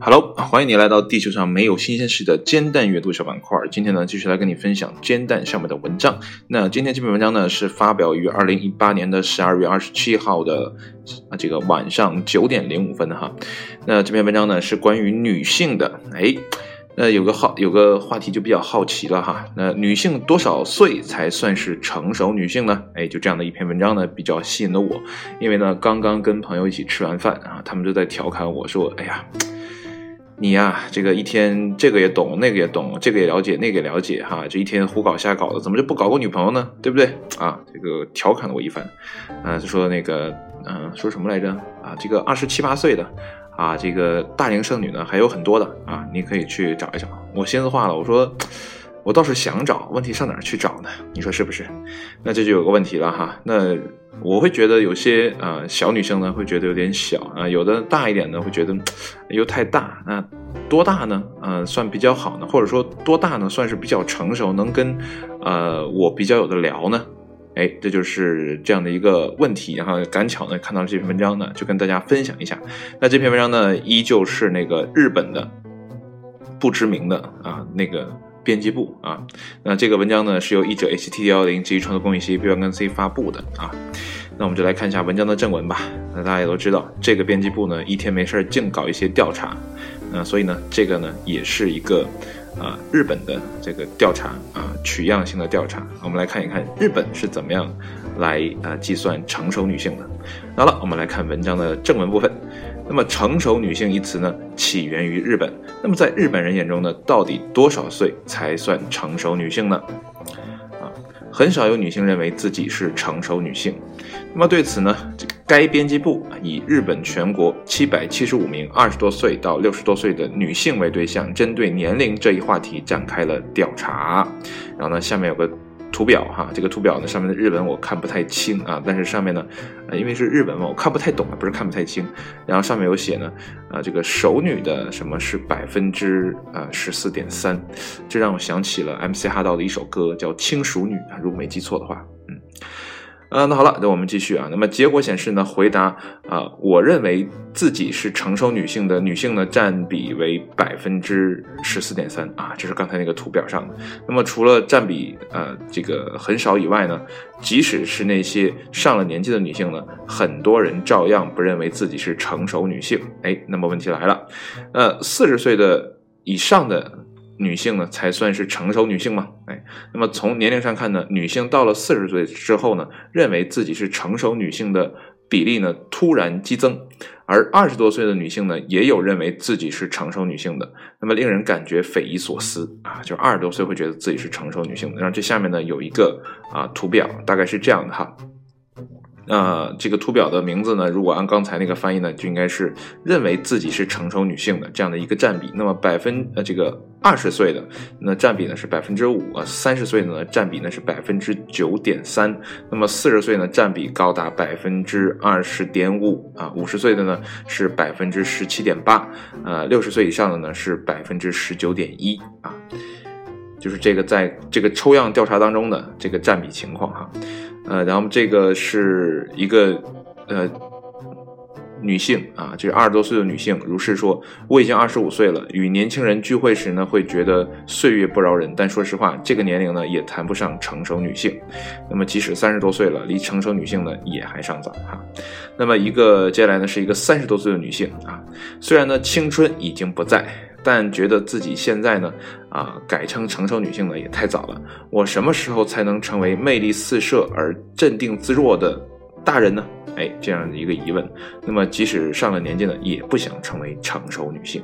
Hello，欢迎你来到地球上没有新鲜事的煎蛋阅读小板块。今天呢，继续来跟你分享煎蛋上面的文章。那今天这篇文章呢，是发表于二零一八年的十二月二十七号的啊这个晚上九点零五分的哈。那这篇文章呢，是关于女性的。哎，那有个好有个话题就比较好奇了哈。那女性多少岁才算是成熟女性呢？哎，就这样的一篇文章呢，比较吸引了我。因为呢，刚刚跟朋友一起吃完饭啊，他们就在调侃我说：“哎呀。”你呀，这个一天这个也懂，那个也懂，这个也了解，那个也了解，哈，这一天胡搞瞎搞的，怎么就不搞个女朋友呢？对不对？啊，这个调侃了我一番，啊，就说那个，嗯，说什么来着？啊，这个二十七八岁的，啊，这个大龄剩女呢还有很多的，啊，你可以去找一找。我心思话了，我说。我倒是想找，问题上哪儿去找呢？你说是不是？那这就有个问题了哈。那我会觉得有些啊小女生呢会觉得有点小啊，有的大一点呢会觉得又太大。那多大呢？呃，算比较好呢？或者说多大呢？算是比较成熟，能跟呃我比较有的聊呢？哎，这就是这样的一个问题。然后赶巧呢看到了这篇文章呢，就跟大家分享一下。那这篇文章呢，依旧是那个日本的不知名的啊那个。编辑部啊，那这个文章呢是由译者 HTT 幺零基于创作公益协议 B 跟 C 发布的啊，那我们就来看一下文章的正文吧。那大家也都知道，这个编辑部呢一天没事净搞一些调查，那所以呢这个呢也是一个啊日本的这个调查啊取样性的调查。我们来看一看日本是怎么样来啊计算成熟女性的。好了，我们来看文章的正文部分。那么“成熟女性”一词呢，起源于日本。那么在日本人眼中呢，到底多少岁才算成熟女性呢？啊，很少有女性认为自己是成熟女性。那么对此呢，这个该编辑部以日本全国七百七十五名二十多岁到六十多岁的女性为对象，针对年龄这一话题展开了调查。然后呢，下面有个。图表哈，这个图表呢上面的日文我看不太清啊，但是上面呢，呃，因为是日文嘛，我看不太懂啊，不是看不太清。然后上面有写呢，啊，这个熟女的什么是百分之啊十四点三，这让我想起了 MC 哈道的一首歌叫《轻熟女》啊，如果没记错的话，嗯。啊，那好了，那我们继续啊。那么结果显示呢，回答啊，我认为自己是成熟女性的女性呢，占比为百分之十四点三啊，这是刚才那个图表上的。那么除了占比呃这个很少以外呢，即使是那些上了年纪的女性呢，很多人照样不认为自己是成熟女性。哎，那么问题来了，呃，四十岁的以上的。女性呢才算是成熟女性吗？哎，那么从年龄上看呢，女性到了四十岁之后呢，认为自己是成熟女性的比例呢突然激增，而二十多岁的女性呢也有认为自己是成熟女性的，那么令人感觉匪夷所思啊！就二十多岁会觉得自己是成熟女性的，然后这下面呢有一个啊图表，大概是这样的哈。那这个图表的名字呢？如果按刚才那个翻译呢，就应该是认为自己是成熟女性的这样的一个占比。那么百分呃这个二十岁的那占比呢是百分之五，三十岁的呢占比呢是百分之九点三，那么四十岁呢占比高达百分之二十点五啊，五十岁的呢是百分之十七点八，呃六十岁以上的呢是百分之十九点一啊，就是这个在这个抽样调查当中的这个占比情况哈。呃，然后这个是一个呃女性啊，就是二十多岁的女性，如是说，我已经二十五岁了，与年轻人聚会时呢，会觉得岁月不饶人，但说实话，这个年龄呢，也谈不上成熟女性。那么，即使三十多岁了，离成熟女性呢，也还尚早哈。那么，一个接下来呢，是一个三十多岁的女性啊，虽然呢，青春已经不在。但觉得自己现在呢，啊，改称成熟女性呢也太早了。我什么时候才能成为魅力四射而镇定自若的大人呢？哎，这样的一个疑问。那么，即使上了年纪呢，也不想成为成熟女性。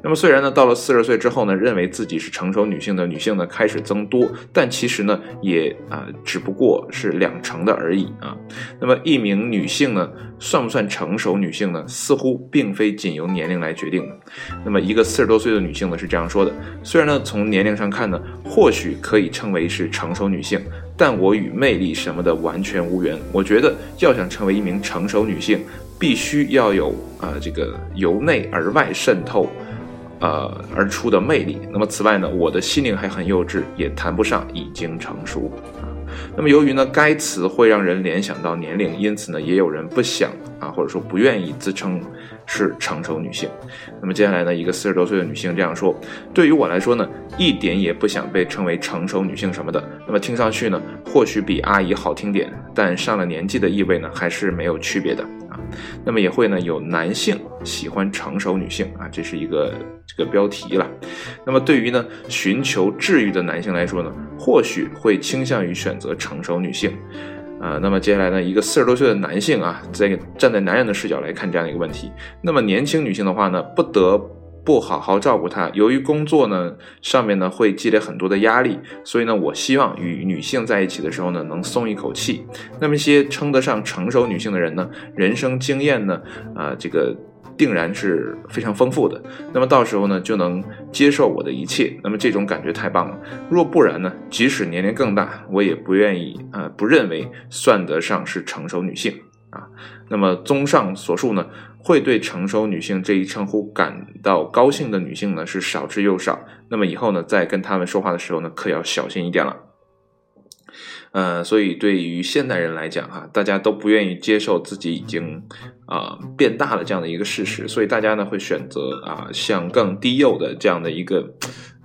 那么，虽然呢，到了四十岁之后呢，认为自己是成熟女性的女性呢开始增多，但其实呢，也啊，只不过是两成的而已啊。那么，一名女性呢，算不算成熟女性呢？似乎并非仅由年龄来决定的。那么，一个四十多岁的女性呢是这样说的：虽然呢，从年龄上看呢，或许可以称为是成熟女性。但我与魅力什么的完全无缘。我觉得要想成为一名成熟女性，必须要有啊这个由内而外渗透，呃而出的魅力。那么此外呢，我的心灵还很幼稚，也谈不上已经成熟。那么由于呢该词会让人联想到年龄，因此呢也有人不想啊或者说不愿意自称是成熟女性。那么接下来呢一个四十多岁的女性这样说：对于我来说呢一点也不想被称为成熟女性什么的。那么听上去呢或许比阿姨好听点，但上了年纪的意味呢还是没有区别的啊。那么也会呢有男性喜欢成熟女性啊，这是一个这个标题了。那么对于呢寻求治愈的男性来说呢，或许会倾向于选择成熟女性，啊，那么接下来呢一个四十多岁的男性啊，在站在男人的视角来看这样的一个问题。那么年轻女性的话呢，不得不好好照顾她，由于工作呢上面呢会积累很多的压力，所以呢我希望与女性在一起的时候呢能松一口气。那么一些称得上成熟女性的人呢，人生经验呢啊这个。定然是非常丰富的，那么到时候呢就能接受我的一切，那么这种感觉太棒了。若不然呢，即使年龄更大，我也不愿意啊，不认为算得上是成熟女性啊。那么综上所述呢，会对成熟女性这一称呼感到高兴的女性呢是少之又少。那么以后呢，在跟他们说话的时候呢，可要小心一点了。呃，所以对于现代人来讲，哈，大家都不愿意接受自己已经啊变大了这样的一个事实，所以大家呢会选择啊向更低幼的这样的一个。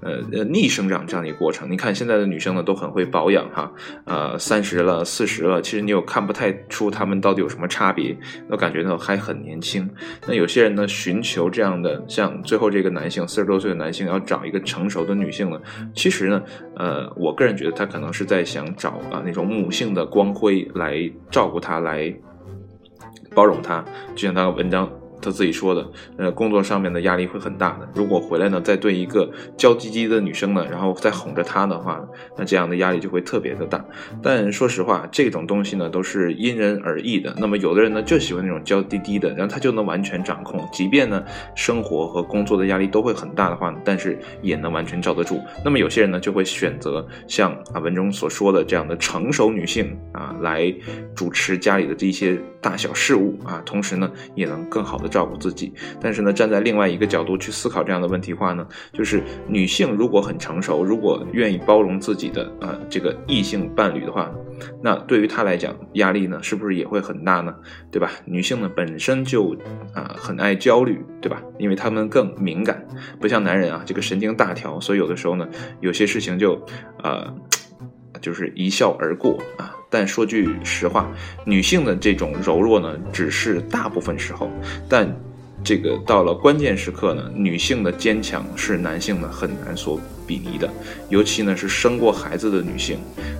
呃呃，逆生长这样的一个过程，你看现在的女生呢都很会保养哈，呃，三十了、四十了，其实你又看不太出她们到底有什么差别，都感觉到还很年轻。那有些人呢寻求这样的，像最后这个男性四十多岁的男性要找一个成熟的女性呢，其实呢，呃，我个人觉得他可能是在想找啊那种母性的光辉来照顾她，来包容她，就像那个文章。他自己说的，呃，工作上面的压力会很大的。如果回来呢，再对一个娇滴滴的女生呢，然后再哄着她的话，那这样的压力就会特别的大。但说实话，这种东西呢，都是因人而异的。那么有的人呢，就喜欢那种娇滴滴的，然后他就能完全掌控，即便呢，生活和工作的压力都会很大的话，但是也能完全罩得住。那么有些人呢，就会选择像啊文中所说的这样的成熟女性啊，来主持家里的这些大小事务啊，同时呢，也能更好的。照顾自己，但是呢，站在另外一个角度去思考这样的问题话呢，就是女性如果很成熟，如果愿意包容自己的啊这个异性伴侣的话，那对于她来讲压力呢是不是也会很大呢？对吧？女性呢本身就啊很爱焦虑，对吧？因为她们更敏感，不像男人啊这个神经大条，所以有的时候呢有些事情就呃就是一笑而过啊。但说句实话，女性的这种柔弱呢，只是大部分时候，但这个到了关键时刻呢，女性的坚强是男性呢很难所。比拟的，尤其呢是生过孩子的女性，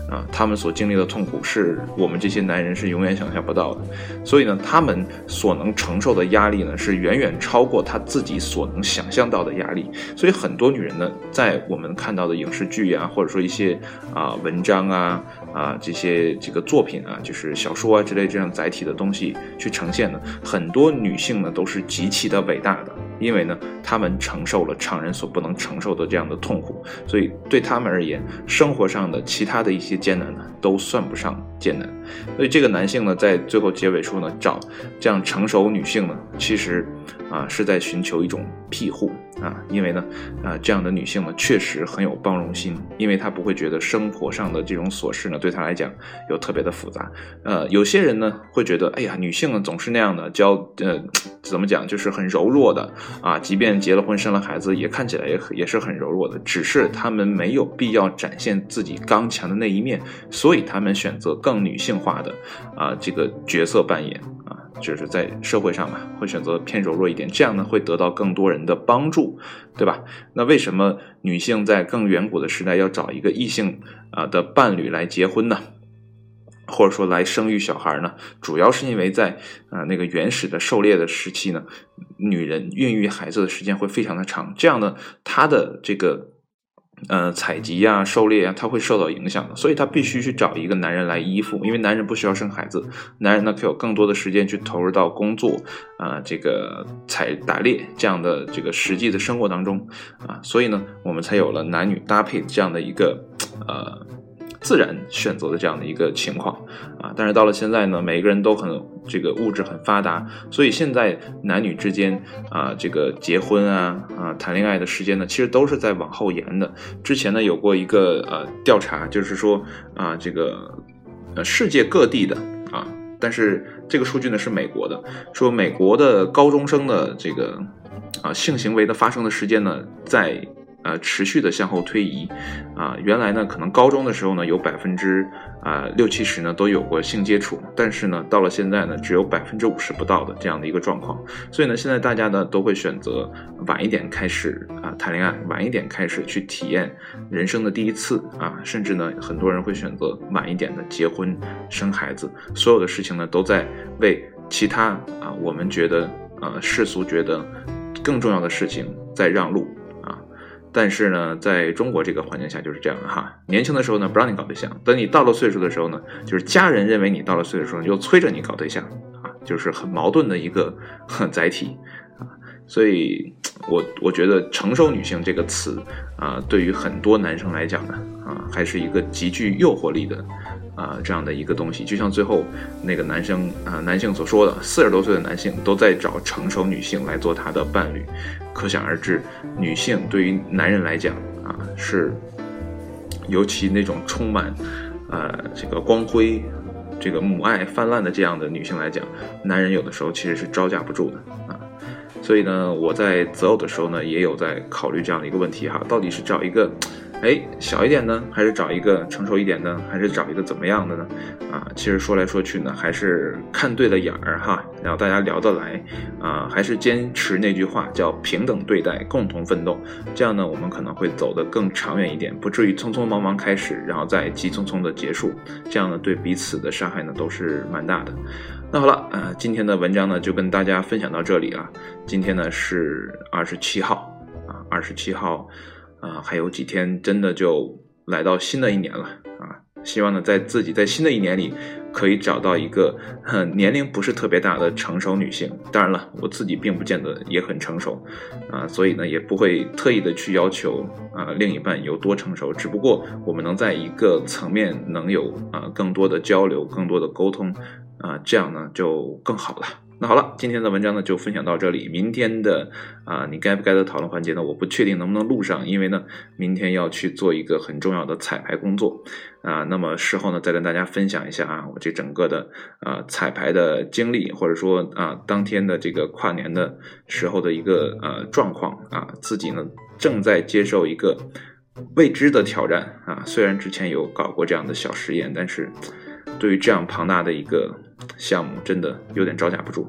啊，她们所经历的痛苦是我们这些男人是永远想象不到的，所以呢，她们所能承受的压力呢是远远超过她自己所能想象到的压力，所以很多女人呢，在我们看到的影视剧啊，或者说一些啊文章啊啊这些这个作品啊，就是小说啊之类这样载体的东西去呈现呢，很多女性呢都是极其的伟大的。因为呢，他们承受了常人所不能承受的这样的痛苦，所以对他们而言，生活上的其他的一些艰难呢，都算不上艰难。所以这个男性呢，在最后结尾处呢，找这样成熟女性呢，其实啊是在寻求一种庇护。啊，因为呢，啊，这样的女性呢，确实很有包容心，因为她不会觉得生活上的这种琐事呢，对她来讲有特别的复杂。呃，有些人呢会觉得，哎呀，女性呢总是那样的，娇，呃，怎么讲，就是很柔弱的啊，即便结了婚生了孩子，也看起来也也是很柔弱的，只是她们没有必要展现自己刚强的那一面，所以她们选择更女性化的啊这个角色扮演啊。就是在社会上嘛，会选择偏柔弱一点，这样呢会得到更多人的帮助，对吧？那为什么女性在更远古的时代要找一个异性啊的伴侣来结婚呢？或者说来生育小孩呢？主要是因为在啊那个原始的狩猎的时期呢，女人孕育孩子的时间会非常的长，这样呢她的这个。呃，采集呀、狩猎啊，他会受到影响的，所以他必须去找一个男人来依附，因为男人不需要生孩子，男人呢可以有更多的时间去投入到工作啊，这个采打猎这样的这个实际的生活当中。啊，所以呢，我们才有了男女搭配这样的一个呃自然选择的这样的一个情况啊。但是到了现在呢，每个人都很这个物质很发达，所以现在男女之间啊，这个结婚啊啊谈恋爱的时间呢，其实都是在往后延的。之前呢有过一个呃调查，就是说啊这个呃世界各地的啊，但是这个数据呢是美国的，说美国的高中生的这个啊性行为的发生的时间呢在。呃，持续的向后推移，啊，原来呢，可能高中的时候呢，有百分之啊六七十呢都有过性接触，但是呢，到了现在呢，只有百分之五十不到的这样的一个状况。所以呢，现在大家呢都会选择晚一点开始啊谈恋爱，晚一点开始去体验人生的第一次啊，甚至呢，很多人会选择晚一点的结婚生孩子。所有的事情呢，都在为其他啊我们觉得呃世俗觉得更重要的事情在让路。但是呢，在中国这个环境下就是这样哈。年轻的时候呢，不让你搞对象；等你到了岁数的时候呢，就是家人认为你到了岁数的时候，又催着你搞对象啊，就是很矛盾的一个 载体啊。所以，我我觉得“成熟女性”这个词啊，对于很多男生来讲呢，啊，还是一个极具诱惑力的。啊，这样的一个东西，就像最后那个男生啊，男性所说的，四十多岁的男性都在找成熟女性来做他的伴侣，可想而知，女性对于男人来讲啊，是尤其那种充满呃这个光辉、这个母爱泛滥的这样的女性来讲，男人有的时候其实是招架不住的啊。所以呢，我在择偶的时候呢，也有在考虑这样的一个问题哈，到底是找一个。哎，小一点呢，还是找一个成熟一点的，还是找一个怎么样的呢？啊，其实说来说去呢，还是看对了眼儿哈，然后大家聊得来，啊，还是坚持那句话，叫平等对待，共同奋斗，这样呢，我们可能会走得更长远一点，不至于匆匆忙忙开始，然后再急匆匆的结束，这样呢，对彼此的伤害呢都是蛮大的。那好了，啊，今天的文章呢就跟大家分享到这里了。今天呢是二十七号，啊，二十七号。啊，还有几天，真的就来到新的一年了啊！希望呢，在自己在新的一年里，可以找到一个年龄不是特别大的成熟女性。当然了，我自己并不见得也很成熟啊，所以呢，也不会特意的去要求啊另一半有多成熟。只不过我们能在一个层面能有啊更多的交流，更多的沟通啊，这样呢就更好了。那好了，今天的文章呢就分享到这里。明天的啊，你该不该的讨论环节呢？我不确定能不能录上，因为呢，明天要去做一个很重要的彩排工作啊。那么事后呢，再跟大家分享一下啊，我这整个的啊彩排的经历，或者说啊当天的这个跨年的时候的一个呃状况啊，自己呢正在接受一个未知的挑战啊。虽然之前有搞过这样的小实验，但是对于这样庞大的一个。项目真的有点招架不住，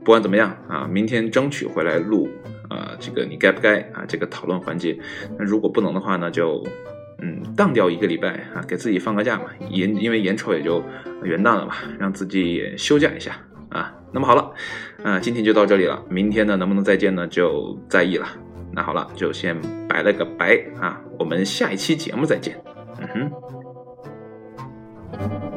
不管怎么样啊，明天争取回来录啊，这个你该不该啊？这个讨论环节，那如果不能的话呢，就嗯当掉一个礼拜啊，给自己放个假嘛，眼因为眼瞅也就元旦了嘛，让自己也休假一下啊。那么好了，啊，今天就到这里了，明天呢能不能再见呢？就在意了。那好了，就先拜了个拜啊，我们下一期节目再见。嗯哼。